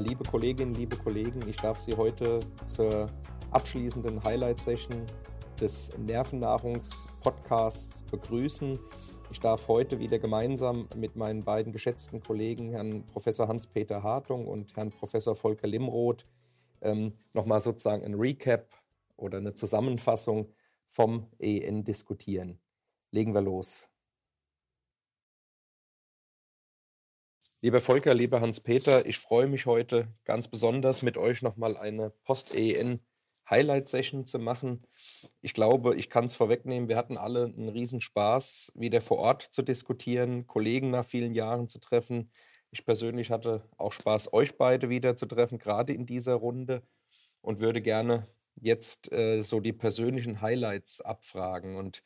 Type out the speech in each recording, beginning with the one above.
Liebe Kolleginnen, liebe Kollegen, ich darf Sie heute zur abschließenden Highlight-Session des Nervennahrungs-Podcasts begrüßen. Ich darf heute wieder gemeinsam mit meinen beiden geschätzten Kollegen, Herrn Professor Hans-Peter Hartung und Herrn Professor Volker Limroth, ähm, nochmal sozusagen ein Recap oder eine Zusammenfassung vom EN diskutieren. Legen wir los. Lieber Volker, lieber Hans-Peter, ich freue mich heute ganz besonders mit euch nochmal eine Post-EN Highlight-Session zu machen. Ich glaube, ich kann es vorwegnehmen, wir hatten alle einen Riesenspaß, wieder vor Ort zu diskutieren, Kollegen nach vielen Jahren zu treffen. Ich persönlich hatte auch Spaß, euch beide wieder zu treffen, gerade in dieser Runde und würde gerne jetzt äh, so die persönlichen Highlights abfragen. Und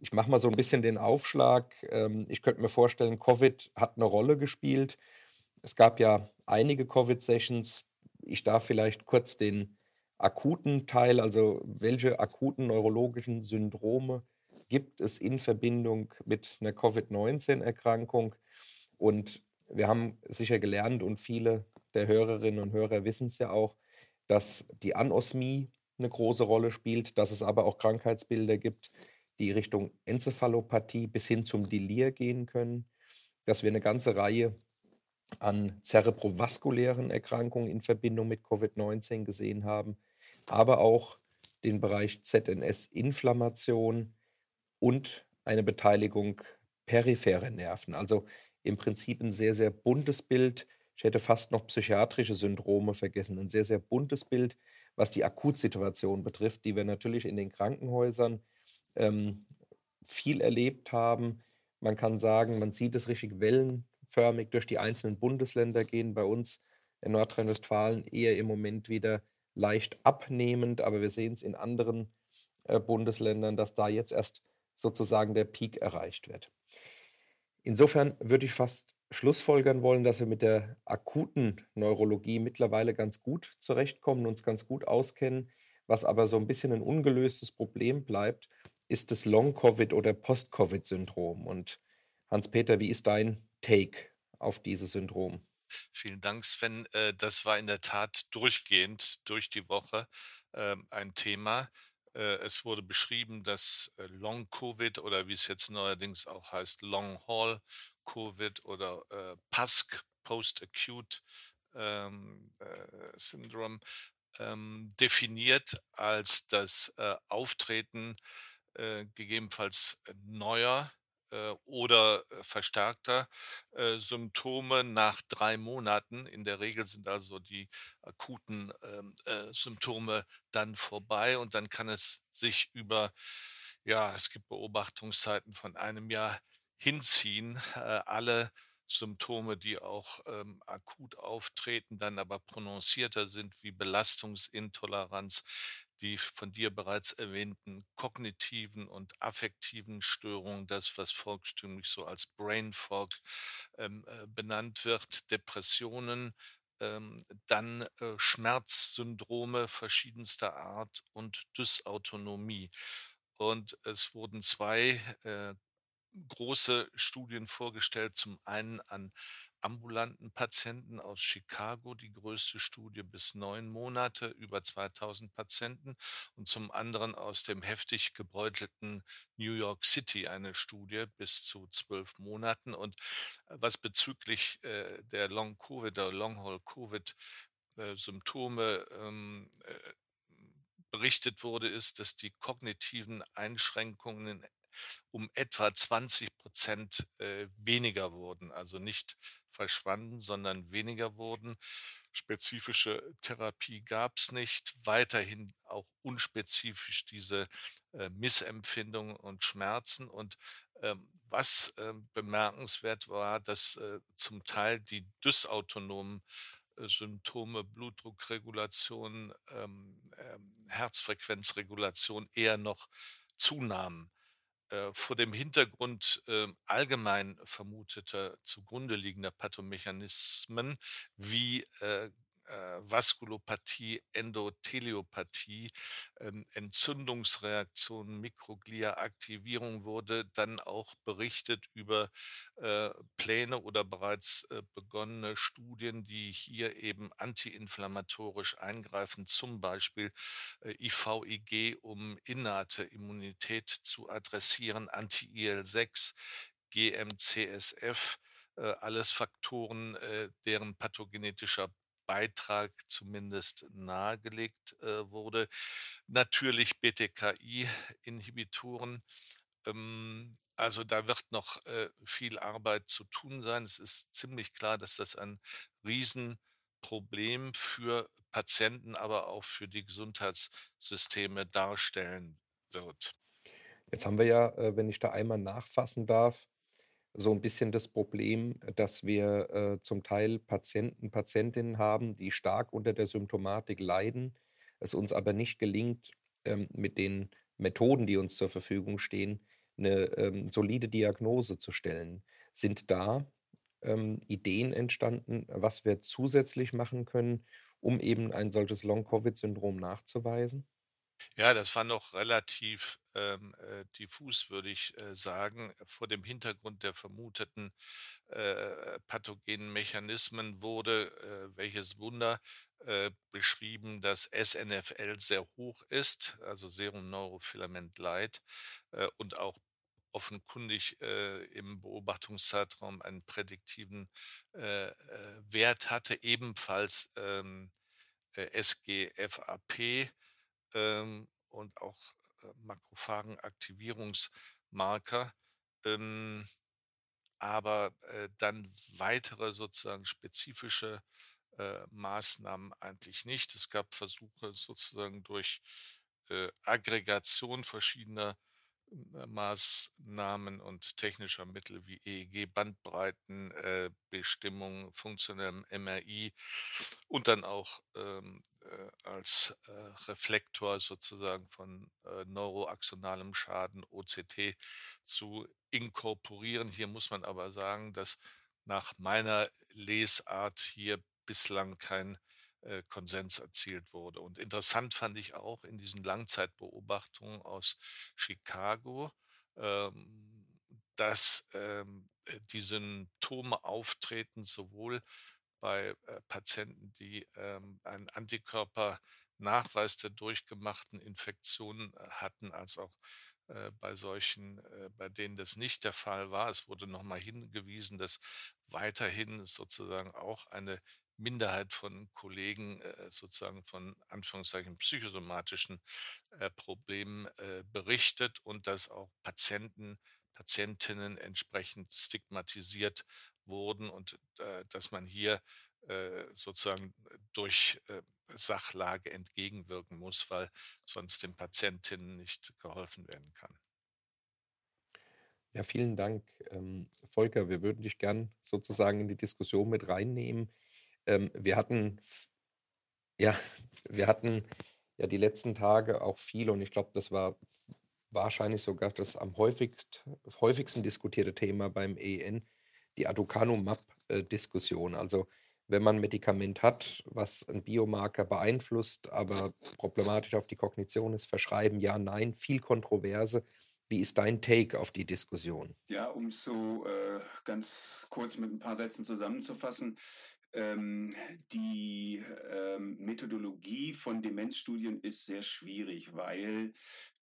ich mache mal so ein bisschen den Aufschlag. Ähm, ich könnte mir vorstellen, Covid hat eine Rolle gespielt. Es gab ja einige Covid-Sessions. Ich darf vielleicht kurz den akuten Teil, also welche akuten neurologischen Syndrome gibt es in Verbindung mit einer Covid-19-Erkrankung. Und wir haben sicher gelernt und viele der Hörerinnen und Hörer wissen es ja auch, dass die Anosmie eine große Rolle spielt, dass es aber auch Krankheitsbilder gibt, die Richtung Enzephalopathie bis hin zum Delir gehen können, dass wir eine ganze Reihe an zerebrovaskulären Erkrankungen in Verbindung mit Covid-19 gesehen haben, aber auch den Bereich ZNS-Inflammation und eine Beteiligung peripherer Nerven. Also im Prinzip ein sehr, sehr buntes Bild. Ich hätte fast noch psychiatrische Syndrome vergessen. Ein sehr, sehr buntes Bild, was die Akutsituation betrifft, die wir natürlich in den Krankenhäusern ähm, viel erlebt haben. Man kann sagen, man sieht es richtig wellenförmig durch die einzelnen Bundesländer gehen. Bei uns in Nordrhein-Westfalen eher im Moment wieder leicht abnehmend, aber wir sehen es in anderen äh, Bundesländern, dass da jetzt erst sozusagen der Peak erreicht wird. Insofern würde ich fast schlussfolgern wollen, dass wir mit der akuten Neurologie mittlerweile ganz gut zurechtkommen, uns ganz gut auskennen. Was aber so ein bisschen ein ungelöstes Problem bleibt, ist das Long-Covid oder Post-Covid-Syndrom. Und Hans-Peter, wie ist dein Take auf dieses Syndrom? Vielen Dank, Sven. Äh, das war in der Tat durchgehend durch die Woche ähm, ein Thema. Äh, es wurde beschrieben, dass äh, Long-Covid oder wie es jetzt neuerdings auch heißt, Long-Haul-Covid oder PASC, Post-Acute ähm, ähm, definiert als das Auftreten äh, gegebenenfalls neuer äh, oder äh, verstärkter Symptome nach drei Monaten. In der Regel sind also die akuten ähm, äh, Symptome dann vorbei und dann kann es sich über, ja, es gibt Beobachtungszeiten von einem Jahr hinziehen. Alle Symptome, die auch ähm, akut auftreten, dann aber prononcierter sind, wie Belastungsintoleranz, die von dir bereits erwähnten kognitiven und affektiven Störungen, das, was volkstümlich so als Brain Fog ähm, äh, benannt wird, Depressionen, ähm, dann äh, Schmerzsyndrome verschiedenster Art und Dysautonomie. Und es wurden zwei äh, große Studien vorgestellt, zum einen an ambulanten Patienten aus Chicago, die größte Studie bis neun Monate, über 2000 Patienten und zum anderen aus dem heftig gebeutelten New York City eine Studie bis zu zwölf Monaten. Und äh, was bezüglich äh, der Long-Covid oder Long-Haul-Covid äh, ähm, äh, berichtet wurde, ist, dass die kognitiven Einschränkungen um etwa 20 Prozent äh, weniger wurden. Also nicht verschwanden, sondern weniger wurden. Spezifische Therapie gab es nicht. Weiterhin auch unspezifisch diese äh, Missempfindungen und Schmerzen. Und ähm, was äh, bemerkenswert war, dass äh, zum Teil die dysautonomen äh, Symptome, Blutdruckregulation, ähm, ähm, Herzfrequenzregulation eher noch zunahmen. Äh, vor dem Hintergrund äh, allgemein vermuteter zugrunde liegender Pathomechanismen wie äh, äh, Vaskulopathie, Endotheliopathie, ähm, Entzündungsreaktionen, Mikroglia-Aktivierung wurde dann auch berichtet über äh, Pläne oder bereits äh, begonnene Studien, die hier eben antiinflammatorisch eingreifen, zum Beispiel äh, IVIG, um innate Immunität zu adressieren, Anti-IL-6, GM-CSF, äh, alles Faktoren, äh, deren pathogenetischer Beitrag zumindest nahegelegt äh, wurde. Natürlich BTKI-Inhibitoren. Ähm, also da wird noch äh, viel Arbeit zu tun sein. Es ist ziemlich klar, dass das ein Riesenproblem für Patienten, aber auch für die Gesundheitssysteme darstellen wird. Jetzt haben wir ja, äh, wenn ich da einmal nachfassen darf, so ein bisschen das Problem, dass wir, äh, zum Teil Patienten, Patientinnen haben, die stark unter der Symptomatik leiden, es uns aber nicht gelingt, ähm, mit den Methoden, die uns zur Verfügung stehen, eine ähm, solide Diagnose zu stellen. Sind da, ähm, Ideen entstanden, was wir zusätzlich machen können, um eben ein solches Long-Covid-Syndrom nachzuweisen? Ja, das war noch relativ, ähm, äh, diffus, würde ich, äh, sagen. Vor dem Hintergrund der vermuteten, äh, pathogenen Mechanismen wurde, äh, welches Wunder, äh, beschrieben, dass SNFL sehr hoch ist, also Serum Neurofilament Light, äh, und auch offenkundig, äh, im Beobachtungszeitraum einen prädiktiven, äh, äh, Wert hatte, ebenfalls, ähm, äh, SGFAP ähm, und auch äh, Makrophagenaktivierungsmarker, ähm, aber äh, dann weitere sozusagen spezifische äh, Maßnahmen eigentlich nicht. Es gab Versuche sozusagen durch äh, Aggregation verschiedener äh, Maßnahmen und technischer Mittel wie EEG-Bandbreiten, äh, funktionellem MRI und dann auch ähm, äh, als äh, Reflektor sozusagen von äh, neuroaxonalem Schaden OCT zu inkorporieren. Hier muss man aber sagen, dass nach meiner Lesart hier bislang kein äh, Konsens erzielt wurde. Und interessant fand ich auch in diesen Langzeitbeobachtungen aus Chicago, ähm, dass ähm, äh, die Symptome auftreten sowohl bei äh, Patienten, die ähm, einen Antikörpernachweis der durchgemachten Infektionen äh, hatten, als auch äh, bei solchen, äh, bei denen das nicht der Fall war. Es wurde nochmal hingewiesen, dass weiterhin sozusagen auch eine Minderheit von Kollegen sozusagen von Anführungszeichen psychosomatischen Problemen berichtet und dass auch Patienten, Patientinnen entsprechend stigmatisiert wurden und äh, dass man hier äh, sozusagen durch äh, Sachlage entgegenwirken muss, weil sonst den Patientinnen nicht geholfen werden kann. Ja, vielen Dank, ähm, Volker. Wir würden dich gern sozusagen in die Diskussion mit reinnehmen. Ähm, wir hatten, ja, wir hatten ja die letzten Tage auch viel und ich glaube, das war wahrscheinlich sogar das am häufigst, häufigsten diskutierte Thema beim EN, die Aducanumab-Diskussion. Also wenn man ein Medikament hat, was einen Biomarker beeinflusst, aber problematisch auf die Kognition ist, verschreiben ja, nein, viel Kontroverse. Wie ist dein Take auf die Diskussion? Ja, um es so äh, ganz kurz mit ein paar Sätzen zusammenzufassen. Ähm, die ähm, Methodologie von Demenzstudien ist sehr schwierig, weil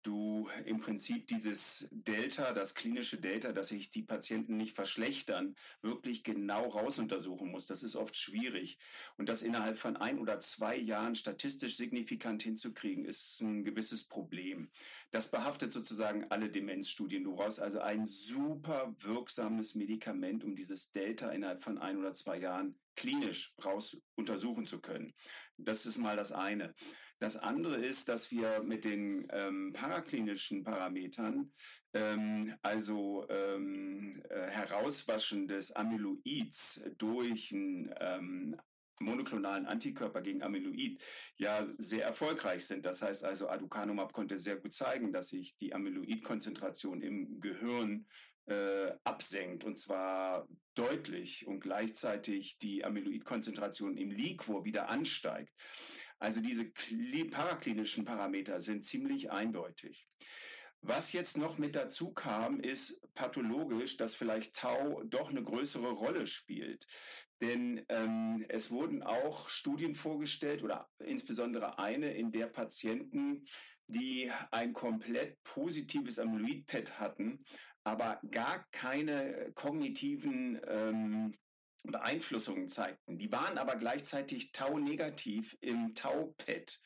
du im Prinzip dieses Delta, das klinische Delta, dass sich die Patienten nicht verschlechtern, wirklich genau rausuntersuchen musst. Das ist oft schwierig. Und das innerhalb von ein oder zwei Jahren statistisch signifikant hinzukriegen, ist ein gewisses Problem. Das behaftet sozusagen alle Demenzstudien. Du brauchst also ein super wirksames Medikament, um dieses Delta innerhalb von ein oder zwei Jahren klinisch raus untersuchen zu können. Das ist mal das eine. Das andere ist, dass wir mit den ähm, paraklinischen Parametern, ähm, also ähm, äh, Herauswaschen des Amyloids durch ein ähm, monoklonalen Antikörper gegen Amyloid ja sehr erfolgreich sind. Das heißt also, Aducanumab konnte sehr gut zeigen, dass sich die Amyloidkonzentration im Gehirn äh, absenkt und zwar deutlich und gleichzeitig die Amyloidkonzentration im Liquor wieder ansteigt. Also diese paraklinischen Parameter sind ziemlich eindeutig. Was jetzt noch mit dazu kam, ist pathologisch, dass vielleicht Tau doch eine größere Rolle spielt. Denn ähm, es wurden auch Studien vorgestellt oder insbesondere eine, in der Patienten, die ein komplett positives Amyloid-PET hatten, aber gar keine kognitiven ähm, Beeinflussungen zeigten. Die waren aber gleichzeitig Tau-negativ im Tau-PET.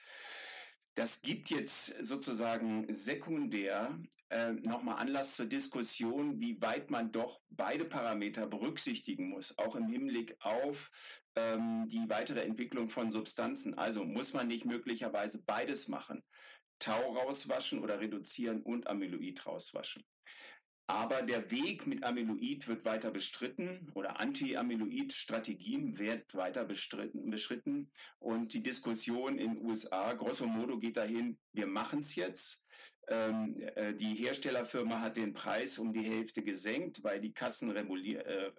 Das gibt jetzt sozusagen sekundär äh, nochmal Anlass zur Diskussion, wie weit man doch beide Parameter berücksichtigen muss, auch im Hinblick auf ähm, die weitere Entwicklung von Substanzen. Also muss man nicht möglicherweise beides machen. Tau rauswaschen oder reduzieren und Amyloid rauswaschen. Aber der Weg mit Amyloid wird weiter bestritten oder Anti-Amyloid-Strategien wird weiter bestritten, beschritten. Und die Diskussion in den USA, grosso modo, geht dahin, wir machen es jetzt. Ähm, äh, die Herstellerfirma hat den Preis um die Hälfte gesenkt, weil die Kassen äh, äh,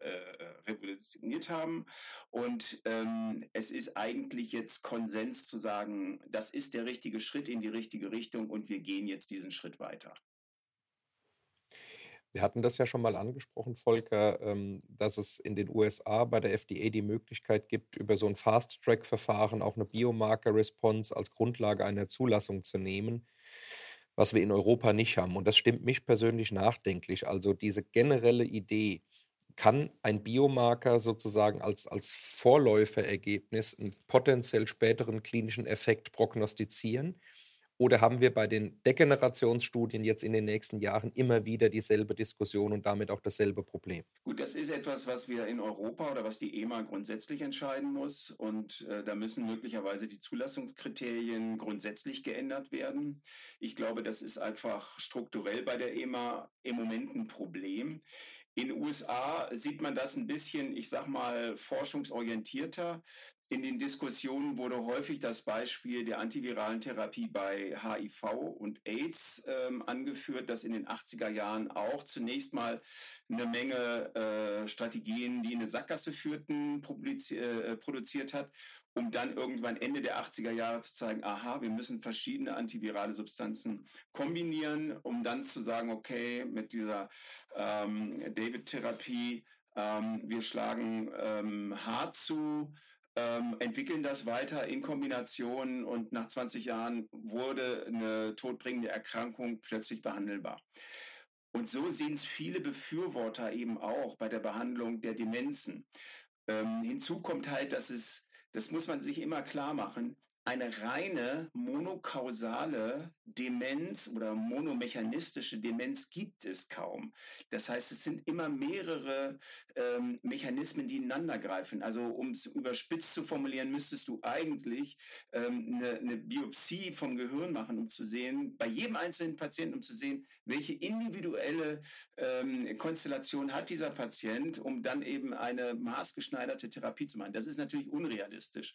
revolutioniert haben. Und ähm, es ist eigentlich jetzt Konsens zu sagen, das ist der richtige Schritt in die richtige Richtung und wir gehen jetzt diesen Schritt weiter. Wir hatten das ja schon mal angesprochen, Volker, ähm, dass es in den USA bei der FDA die Möglichkeit gibt, über so ein Fast-Track-Verfahren auch eine Biomarker-Response als Grundlage einer Zulassung zu nehmen, was wir in Europa nicht haben. Und das stimmt mich persönlich nachdenklich. Also diese generelle Idee, kann ein Biomarker sozusagen als, als Vorläuferergebnis einen potenziell späteren klinischen Effekt prognostizieren? Oder haben wir bei den Degenerationsstudien jetzt in den nächsten Jahren immer wieder dieselbe Diskussion und damit auch dasselbe Problem? Gut, das ist etwas, was wir in Europa oder was die EMA grundsätzlich entscheiden muss. Und äh, da müssen möglicherweise die Zulassungskriterien grundsätzlich geändert werden. Ich glaube, das ist einfach strukturell bei der EMA im Moment ein Problem. In den USA sieht man das ein bisschen, ich sag mal, forschungsorientierter. In den Diskussionen wurde häufig das Beispiel der antiviralen Therapie bei HIV und AIDS ähm, angeführt, das in den 80er Jahren auch zunächst mal eine Menge äh, Strategien, die in eine Sackgasse führten, äh, produziert hat, um dann irgendwann Ende der 80er Jahre zu zeigen, aha, wir müssen verschiedene antivirale Substanzen kombinieren, um dann zu sagen, okay, mit dieser ähm, David-Therapie, ähm, wir schlagen ähm, hart zu, ähm, entwickeln das weiter in Kombination und nach 20 Jahren wurde eine todbringende Erkrankung plötzlich behandelbar. Und so sehen es viele Befürworter eben auch bei der Behandlung der Demenzen. Ähm, hinzu kommt halt, dass es, das muss man sich immer klar machen, eine reine monokausale Demenz oder monomechanistische Demenz gibt es kaum. Das heißt, es sind immer mehrere ähm, Mechanismen, die ineinander greifen. Also um es überspitzt zu formulieren, müsstest du eigentlich ähm, eine, eine Biopsie vom Gehirn machen, um zu sehen, bei jedem einzelnen Patienten, um zu sehen, welche individuelle ähm, Konstellation hat dieser Patient, um dann eben eine maßgeschneiderte Therapie zu machen. Das ist natürlich unrealistisch.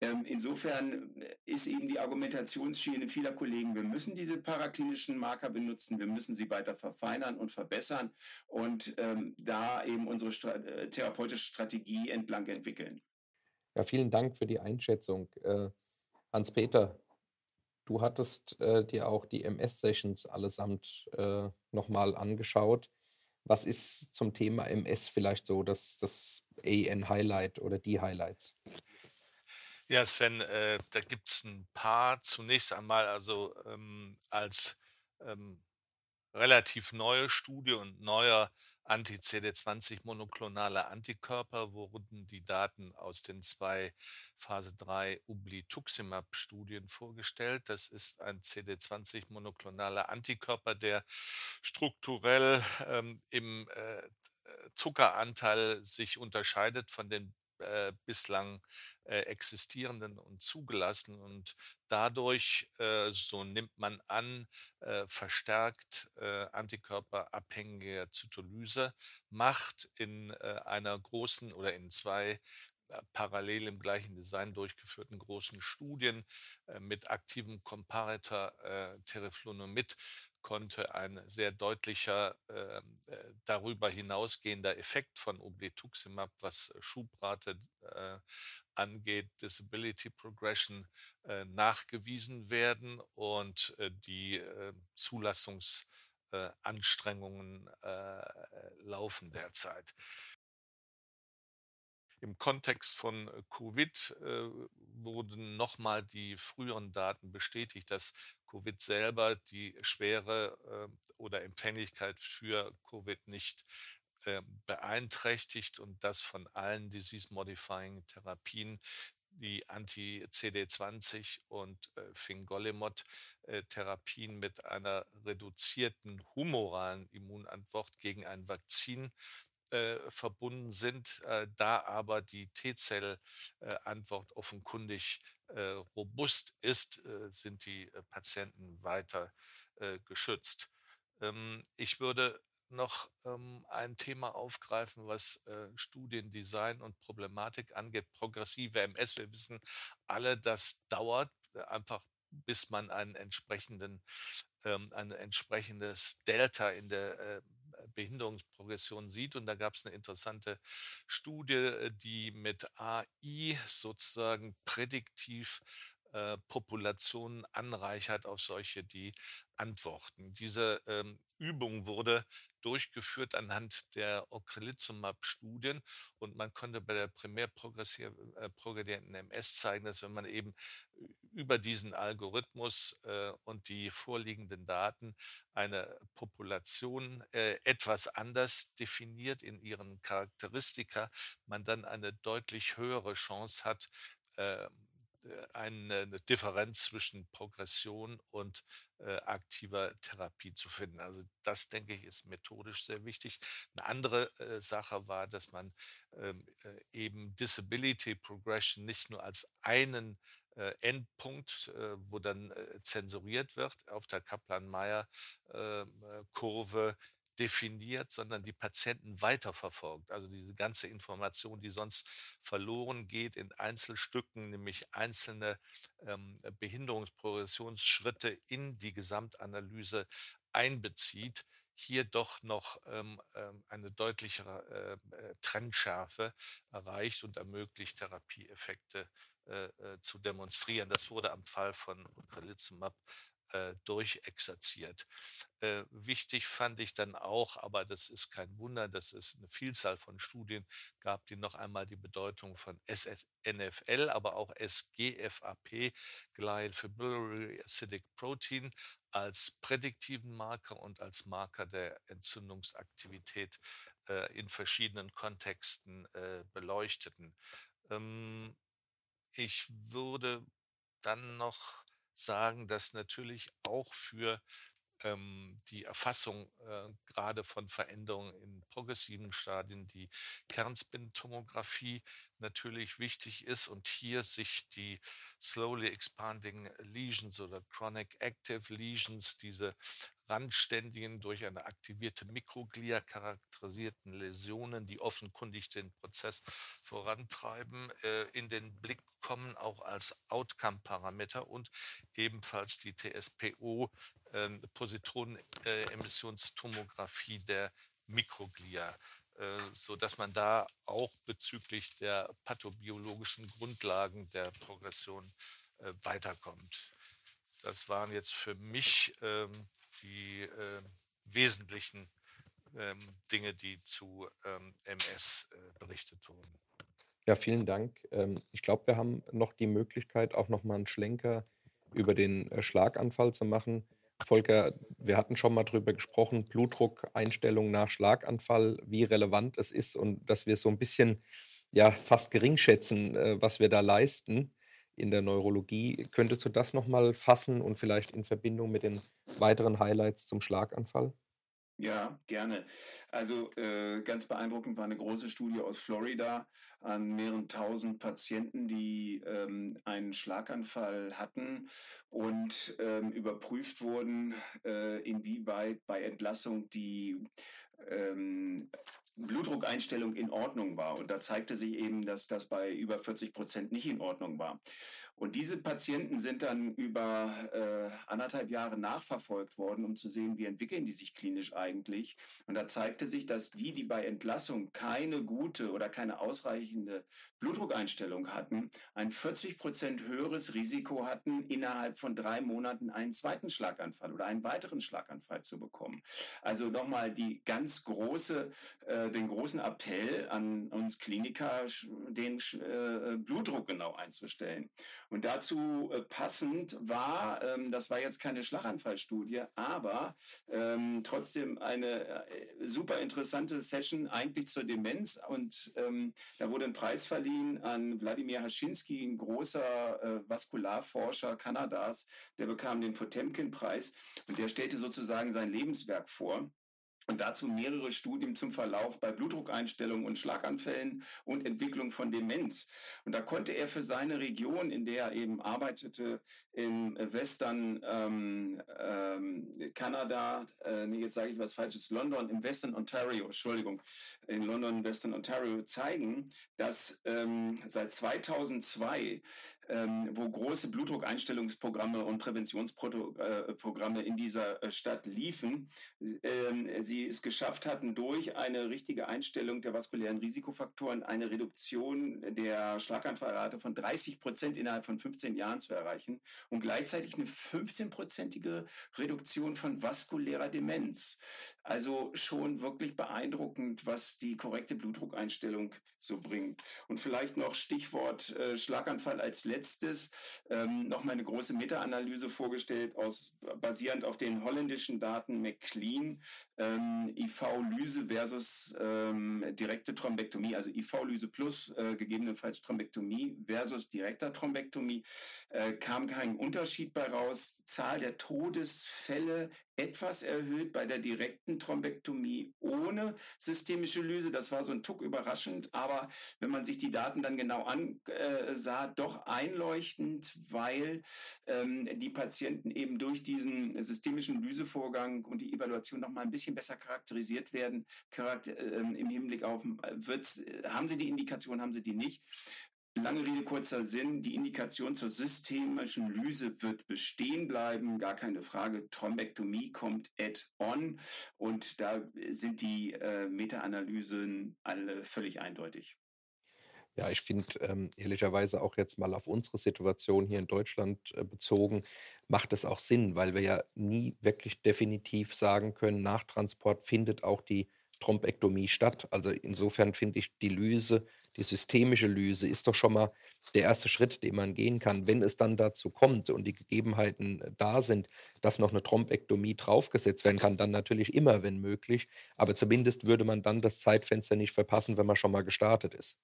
Ähm, insofern äh, ist eben die Argumentationsschiene vieler Kollegen, wir müssen diese paraklinischen Marker benutzen, wir müssen sie weiter verfeinern und verbessern und ähm, da eben unsere Stra äh, therapeutische Strategie entlang entwickeln. Ja, vielen Dank für die Einschätzung. Äh, Hans-Peter, du hattest äh, dir auch die MS-Sessions allesamt äh, nochmal angeschaut. Was ist zum Thema MS vielleicht so das, das AN-Highlight oder die Highlights? Ja, Sven, äh, da gibt es ein paar. Zunächst einmal also ähm, als ähm, relativ neue Studie und neuer Anti-CD20 monoklonaler Antikörper wurden die Daten aus den zwei Phase 3 Ublituximab-Studien vorgestellt. Das ist ein CD20 monoklonaler Antikörper, der strukturell ähm, im äh, Zuckeranteil sich unterscheidet von den äh, bislang äh, existierenden und zugelassenen und dadurch, äh, so nimmt man an, äh, verstärkt äh, antikörperabhängige Zytolyse macht in einer großen oder in zwei parallel im gleichen Design durchgeführten großen Studien mit aktivem Comparator Teriflunomid konnte ein sehr deutlicher ähm, äh, darüber hinausgehender Effekt von Obletuximab, was Schubrate äh, angeht, Disability Progression äh, nachgewiesen werden und äh, die äh, Zulassungsanstrengungen laufen derzeit. Im Kontext von äh, Covid äh, wurden nochmal die früheren Daten bestätigt, dass Covid selber die Schwere äh, oder Empfänglichkeit für Covid nicht äh, beeinträchtigt und dass von allen Disease-Modifying Therapien die Anti-CD20 und äh, Fingolimod-Therapien äh, mit einer reduzierten humoralen Immunantwort gegen ein Vakzin äh, verbunden sind, äh, da aber die T-Zell-Antwort offenkundig äh, robust ist, äh, sind die äh, Patienten weiter geschützt. Ähm, ich würde noch ähm, ein Thema aufgreifen, was Studiendesign und Problematik angeht. Progressive MS, wir wissen alle, das dauert einfach bis man einen entsprechenden, ähm, ein entsprechendes Delta in der Behinderungsprogression sieht. Und da gab es eine interessante Studie, äh, die mit AI sozusagen prädiktiv äh, Populationen anreichert auf solche, die antworten. Diese ähm, Übung wurde durchgeführt anhand der Ocrelizumab-Studien. Und man konnte bei der primär äh, progredierten MS zeigen, dass wenn man eben über diesen Algorithmus äh, und die vorliegenden Daten eine Population äh, etwas anders definiert in ihren Charakteristika, man dann eine deutlich höhere Chance hat, äh, eine Differenz zwischen Progression und äh, aktiver Therapie zu finden. Also das, denke ich, ist methodisch sehr wichtig. Eine andere äh, Sache war, dass man ähm, äh, eben Disability Progression nicht nur als einen äh, Endpunkt, äh, wo dann äh, zensuriert wird auf der Kaplan-Meier-Kurve definiert, sondern die Patienten weiterverfolgt. Also diese ganze Information, die sonst verloren geht in Einzelstücken, nämlich einzelne ähm, Behinderungsprogressionsschritte in die Gesamtanalyse einbezieht, hier doch noch ähm, ähm eine deutlichere äh, äh, Trendschärfe erreicht und ermöglicht, Therapieeffekte äh, äh, zu demonstrieren. Das wurde am Fall von Ocrelizumab äh, durchexerziert. Äh, wichtig fand ich dann auch, aber das ist kein Wunder, dass es eine Vielzahl von Studien gab, die noch einmal die Bedeutung von SNFL, aber auch SGFAP, Glial Fibrillary Acidic Protein, als prädiktiven Marker und als Marker der Entzündungsaktivität äh, in verschiedenen Kontexten äh, beleuchteten. Ähm, ich würde dann noch sagen, dass natürlich auch für ähm, die Erfassung äh, gerade von Veränderungen in progressiven Stadien die Kernspintomographie natürlich wichtig ist und hier sich die slowly expanding lesions oder chronic active lesions, diese randständigen, durch eine aktivierte Mikroglia charakterisierten Läsionen, die offenkundig den Prozess vorantreiben, äh, in den Blick kommen, auch als Outcome-Parameter und ebenfalls die TSPO, äh, Positronenemissionstomographie der Mikroglia so dass man da auch bezüglich der pathobiologischen Grundlagen der Progression äh, weiterkommt. Das waren jetzt für mich ähm, die äh, wesentlichen ähm, Dinge, die zu ähm, MS äh, berichtet wurden. Ja, vielen Dank. Ähm, ich glaube, wir haben noch die Möglichkeit, auch noch mal einen Schlenker über den äh, Schlaganfall zu machen. Volker, wir hatten schon mal drüber gesprochen, Blutdruckeinstellung nach Schlaganfall, wie relevant es ist und dass wir so ein bisschen, ja, fast gering schätzen, äh, was wir da leisten in der Neurologie. Könntest du das noch mal fassen und vielleicht in Verbindung mit den weiteren Highlights zum Schlaganfall? Ja, gerne. Also äh, ganz beeindruckend war eine große Studie aus Florida, an mehreren tausend Patienten, die ähm, einen Schlaganfall hatten und ähm, überprüft wurden, äh, inwieweit bei Entlassung die ähm, Blutdruckeinstellung in Ordnung war. Und da zeigte sich eben, dass das bei über 40 Prozent nicht in Ordnung war. Und diese Patienten sind dann über äh, anderthalb Jahre nachverfolgt worden, um zu sehen, wie entwickeln die sich klinisch eigentlich. Und da zeigte sich, dass die, die bei Entlassung keine gute oder keine ausreichende Blutdruckeinstellung hatten, ein 40 Prozent höheres Risiko hatten, innerhalb von drei Monaten einen zweiten Schlaganfall oder einen weiteren Schlaganfall zu bekommen. Also nochmal die ganz große, äh, den großen Appell an uns Kliniker, den äh, Blutdruck genau einzustellen. Und dazu äh, passend war, ähm, das war jetzt keine Schlaganfallstudie, aber ähm, trotzdem eine äh, super interessante Session eigentlich zur Demenz. Und ähm, da wurde ein Preis verliehen an Wladimir Haschinski, ein großer äh, Vaskularforscher Kanadas. Der bekam den Potemkin-Preis und der stellte sozusagen sein Lebenswerk vor und dazu mehrere Studien zum Verlauf bei Blutdruckeinstellungen und Schlaganfällen und Entwicklung von Demenz. Und da konnte er für seine Region, in der er eben arbeitete, in Western ähm, ähm, Kanada, äh, nee, jetzt sage ich was Falsches, London, in Western Ontario, Entschuldigung, in London, Western Ontario zeigen, dass ähm, seit 2002 ähm, wo große Blutdruckeinstellungsprogramme und Präventionsprogramme in dieser äh, Stadt liefen, ähm, sie es geschafft hatten, durch eine richtige Einstellung der vaskulären Risikofaktoren eine Reduktion der Schlaganfallrate von 30 Prozent innerhalb von 15 Jahren zu erreichen und gleichzeitig eine 15-prozentige Reduktion von vaskulärer Demenz. Also schon wirklich beeindruckend, was die korrekte Blutdruckeinstellung so bringt. Und vielleicht noch Stichwort äh, Schlaganfall als letztes. Ähm, noch mal eine große Meta-Analyse vorgestellt, aus, basierend auf den holländischen Daten McLean, ähm, IV-Lyse versus ähm, direkte Thrombektomie, also IV-Lyse plus äh, gegebenenfalls Thrombektomie versus direkter Thrombektomie, äh, kam kein Unterschied bei raus. Zahl der Todesfälle etwas erhöht bei der direkten Thrombektomie ohne systemische Lyse. Das war so ein Tuck überraschend, aber wenn man sich die Daten dann genau ansah, doch einleuchtend, weil ähm, die Patienten eben durch diesen systemischen Lysevorgang und die Evaluation noch mal ein bisschen besser charakterisiert werden, charakter äh, im Hinblick auf, wird's, haben sie die Indikation, haben sie die nicht. Lange Rede, kurzer Sinn. Die Indikation zur systemischen Lyse wird bestehen bleiben, gar keine Frage. Thrombektomie kommt add-on und da sind die äh, Meta-Analysen alle völlig eindeutig. Ja, ich finde ähm, ehrlicherweise auch jetzt mal auf unsere Situation hier in Deutschland äh, bezogen, macht es auch Sinn, weil wir ja nie wirklich definitiv sagen können, nach Transport findet auch die Thrombektomie statt. Also insofern finde ich die Lyse, die systemische Lyse ist doch schon mal der erste Schritt, den man gehen kann. Wenn es dann dazu kommt und die Gegebenheiten äh, da sind, dass noch eine Thrombektomie draufgesetzt werden kann, dann natürlich immer, wenn möglich. Aber zumindest würde man dann das Zeitfenster nicht verpassen, wenn man schon mal gestartet ist.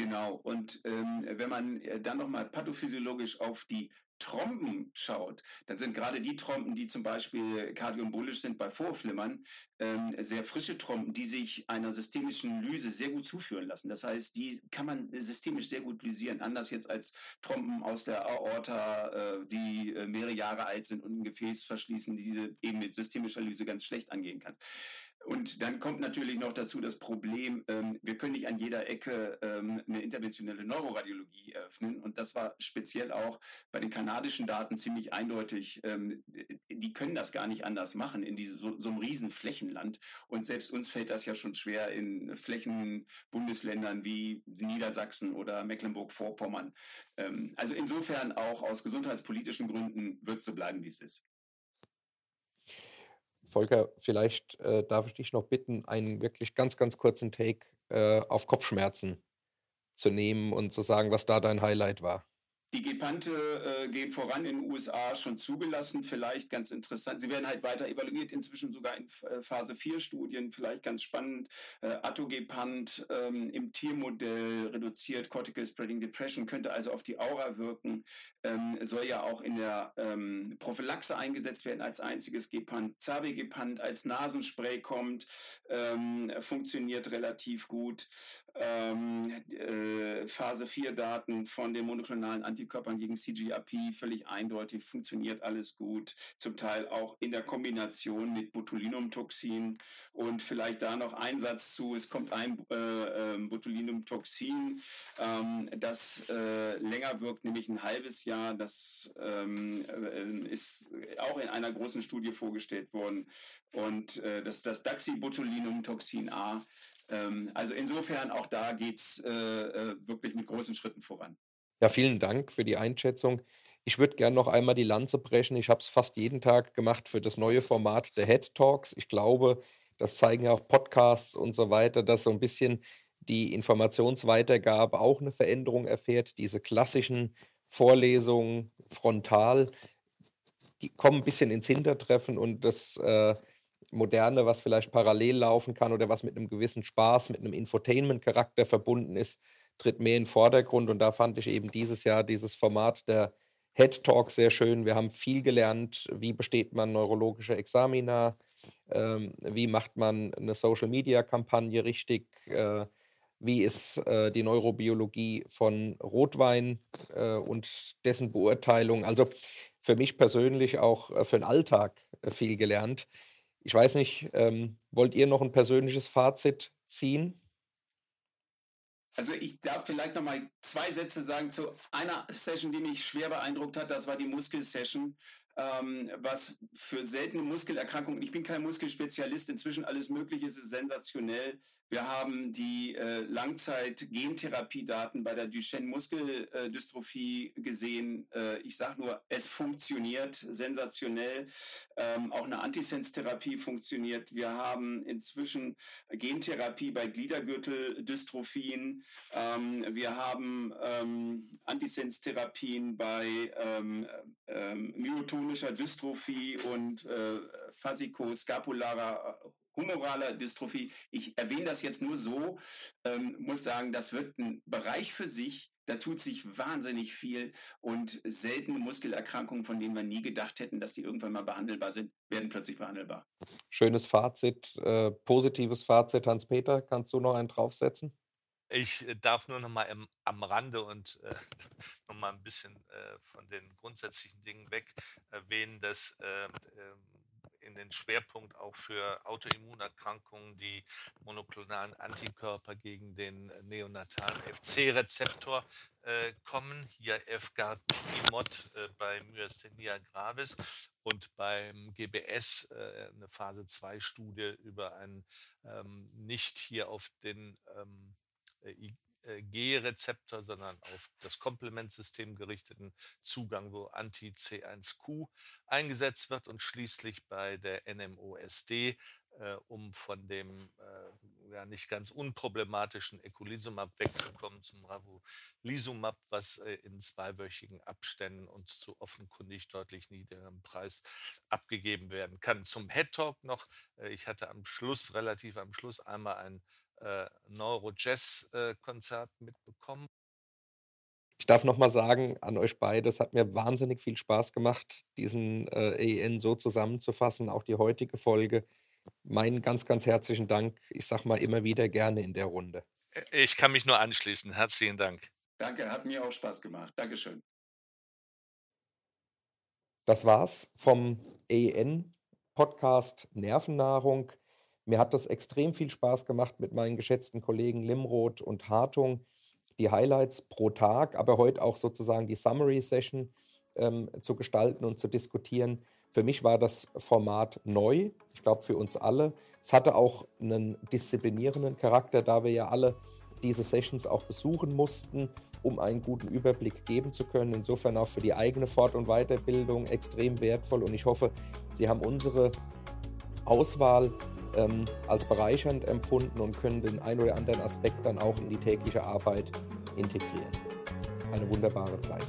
Genau. Und ähm, wenn man äh, dann nochmal pathophysiologisch auf die Trompen schaut, dann sind gerade die Trompen, die zum Beispiel kardioembolisch sind bei Vorflimmern, ähm, sehr frische Trompen, die sich einer systemischen Lyse sehr gut zuführen lassen. Das heißt, die kann man systemisch sehr gut lysieren, anders jetzt als Trompen aus der Aorta, äh, die äh, mehrere Jahre alt sind und ein Gefäß verschließen, die eben mit systemischer Lyse ganz schlecht angehen kann. Und dann kommt natürlich noch dazu das Problem, ähm, wir können nicht an jeder Ecke ähm, eine interventionelle Neuroradiologie eröffnen. Und das war speziell auch bei den kanadischen Daten ziemlich eindeutig. Ähm, die können das gar nicht anders machen in diese, so, so einem riesen Flächenland. Und selbst uns fällt das ja schon schwer in Flächenbundesländern wie Niedersachsen oder Mecklenburg-Vorpommern. Ähm, also insofern auch aus gesundheitspolitischen Gründen wird es so bleiben, wie es ist. Volker, vielleicht äh, darf ich dich noch bitten, einen wirklich ganz, ganz kurzen Take äh, auf Kopfschmerzen zu nehmen und zu sagen, was da dein Highlight war. Die Gepante äh, gehen voran in den USA schon zugelassen, vielleicht ganz interessant. Sie werden halt weiter evaluiert, inzwischen sogar in äh, Phase 4 Studien, vielleicht ganz spannend. Äh, Atogepant ähm, im Tiermodell reduziert Cortical Spreading Depression, könnte also auf die Aura wirken, ähm, soll ja auch in der ähm, Prophylaxe eingesetzt werden als einziges Gepant. Zabegepant als Nasenspray kommt, ähm, funktioniert relativ gut. Ähm, äh, Phase 4 Daten von den monoklonalen Antikörpern gegen CGRP völlig eindeutig, funktioniert alles gut, zum Teil auch in der Kombination mit Botulinumtoxin. Und vielleicht da noch ein Satz zu, es kommt ein äh, ähm, Botulinumtoxin, ähm, das äh, länger wirkt, nämlich ein halbes Jahr, das ähm, äh, ist auch in einer großen Studie vorgestellt worden. Und äh, das, das Daxibotulinumtoxin A ähm, also insofern auch da geht es äh, äh, wirklich mit großen Schritten voran. Ja, vielen Dank für die Einschätzung. Ich würde gerne noch einmal die Lanze brechen. Ich habe es fast jeden Tag gemacht für das neue Format der Head Talks. Ich glaube, das zeigen ja auch Podcasts und so weiter, dass so ein bisschen die Informationsweitergabe auch eine Veränderung erfährt. Diese klassischen Vorlesungen frontal, die kommen ein bisschen ins Hintertreffen und das äh, Moderne, was vielleicht parallel laufen kann oder was mit einem gewissen Spaß, mit einem Infotainment-Charakter verbunden ist, tritt mehr in den Vordergrund. Und da fand ich eben dieses Jahr dieses Format der Head Talk sehr schön. Wir haben viel gelernt, wie besteht man neurologische Examina, ähm, wie macht man eine Social-Media-Kampagne richtig, äh, wie ist äh, die Neurobiologie von Rotwein äh, und dessen Beurteilung. Also für mich persönlich auch äh, für den Alltag äh, viel gelernt. Ich weiß nicht, ähm, wollt ihr noch ein persönliches Fazit ziehen? Also ich darf vielleicht noch mal zwei Sätze sagen zu einer Session, die mich schwer beeindruckt hat. Das war die Muskelsession ähm, was für seltene Muskelerkrankungen, ich bin kein Muskelspezialist, inzwischen alles Mögliche ist sensationell. Wir haben die äh, Langzeit-Gentherapie-Daten bei der Duchenne-Muskeldystrophie gesehen. Äh, ich sage nur, es funktioniert sensationell. Ähm, auch eine Antisens-Therapie funktioniert. Wir haben inzwischen Gentherapie bei Gliedergürteldystrophien. Ähm, wir haben ähm, Antisens-Therapien bei ähm, ähm, myotonischer Dystrophie und äh, Fascicoskapularer äh, humoraler Dystrophie. Ich erwähne das jetzt nur so, ähm, muss sagen, das wird ein Bereich für sich. Da tut sich wahnsinnig viel und seltene Muskelerkrankungen, von denen wir nie gedacht hätten, dass sie irgendwann mal behandelbar sind, werden plötzlich behandelbar. Schönes Fazit, äh, positives Fazit. Hans-Peter, kannst du noch einen draufsetzen? Ich äh, darf nur noch mal im, am Rande und äh, noch mal ein bisschen äh, von den grundsätzlichen Dingen weg erwähnen, dass äh, in den Schwerpunkt auch für Autoimmunerkrankungen die monoklonalen Antikörper gegen den neonatalen FC-Rezeptor äh, kommen. Hier FGART-Mod äh, bei Myasthenia gravis und beim GBS äh, eine Phase 2-Studie über einen ähm, nicht hier auf den ähm, äh, äh, G-Rezeptor, sondern auf das Komplementsystem gerichteten Zugang, wo Anti-C1Q eingesetzt wird und schließlich bei der NMOSD, äh, um von dem äh, ja nicht ganz unproblematischen Eculizumab wegzukommen zum Ravulizumab, was äh, in zweiwöchigen Abständen und zu offenkundig deutlich niedrigerem Preis abgegeben werden kann. Zum Head Talk noch, äh, ich hatte am Schluss, relativ am Schluss einmal ein äh, Neuro-Jazz-Konzert mitbekommen. Ich darf noch mal sagen an euch beide, es hat mir wahnsinnig viel Spaß gemacht, diesen äh, EN so zusammenzufassen, auch die heutige Folge. Meinen ganz, ganz herzlichen Dank. Ich sage mal immer wieder gerne in der Runde. Ich kann mich nur anschließen. Herzlichen Dank. Danke, hat mir auch Spaß gemacht. Dankeschön. Das war's vom EN-Podcast Nervennahrung. Mir hat das extrem viel Spaß gemacht mit meinen geschätzten Kollegen Limroth und Hartung. Die Highlights pro Tag, aber heute auch sozusagen die Summary Session ähm, zu gestalten und zu diskutieren. Für mich war das Format neu, ich glaube für uns alle. Es hatte auch einen disziplinierenden Charakter, da wir ja alle diese Sessions auch besuchen mussten, um einen guten Überblick geben zu können. Insofern auch für die eigene Fort- und Weiterbildung extrem wertvoll und ich hoffe, Sie haben unsere Auswahl ähm, als bereichernd empfunden und können den ein oder anderen Aspekt dann auch in die tägliche Arbeit integrieren. Eine wunderbare Zeit.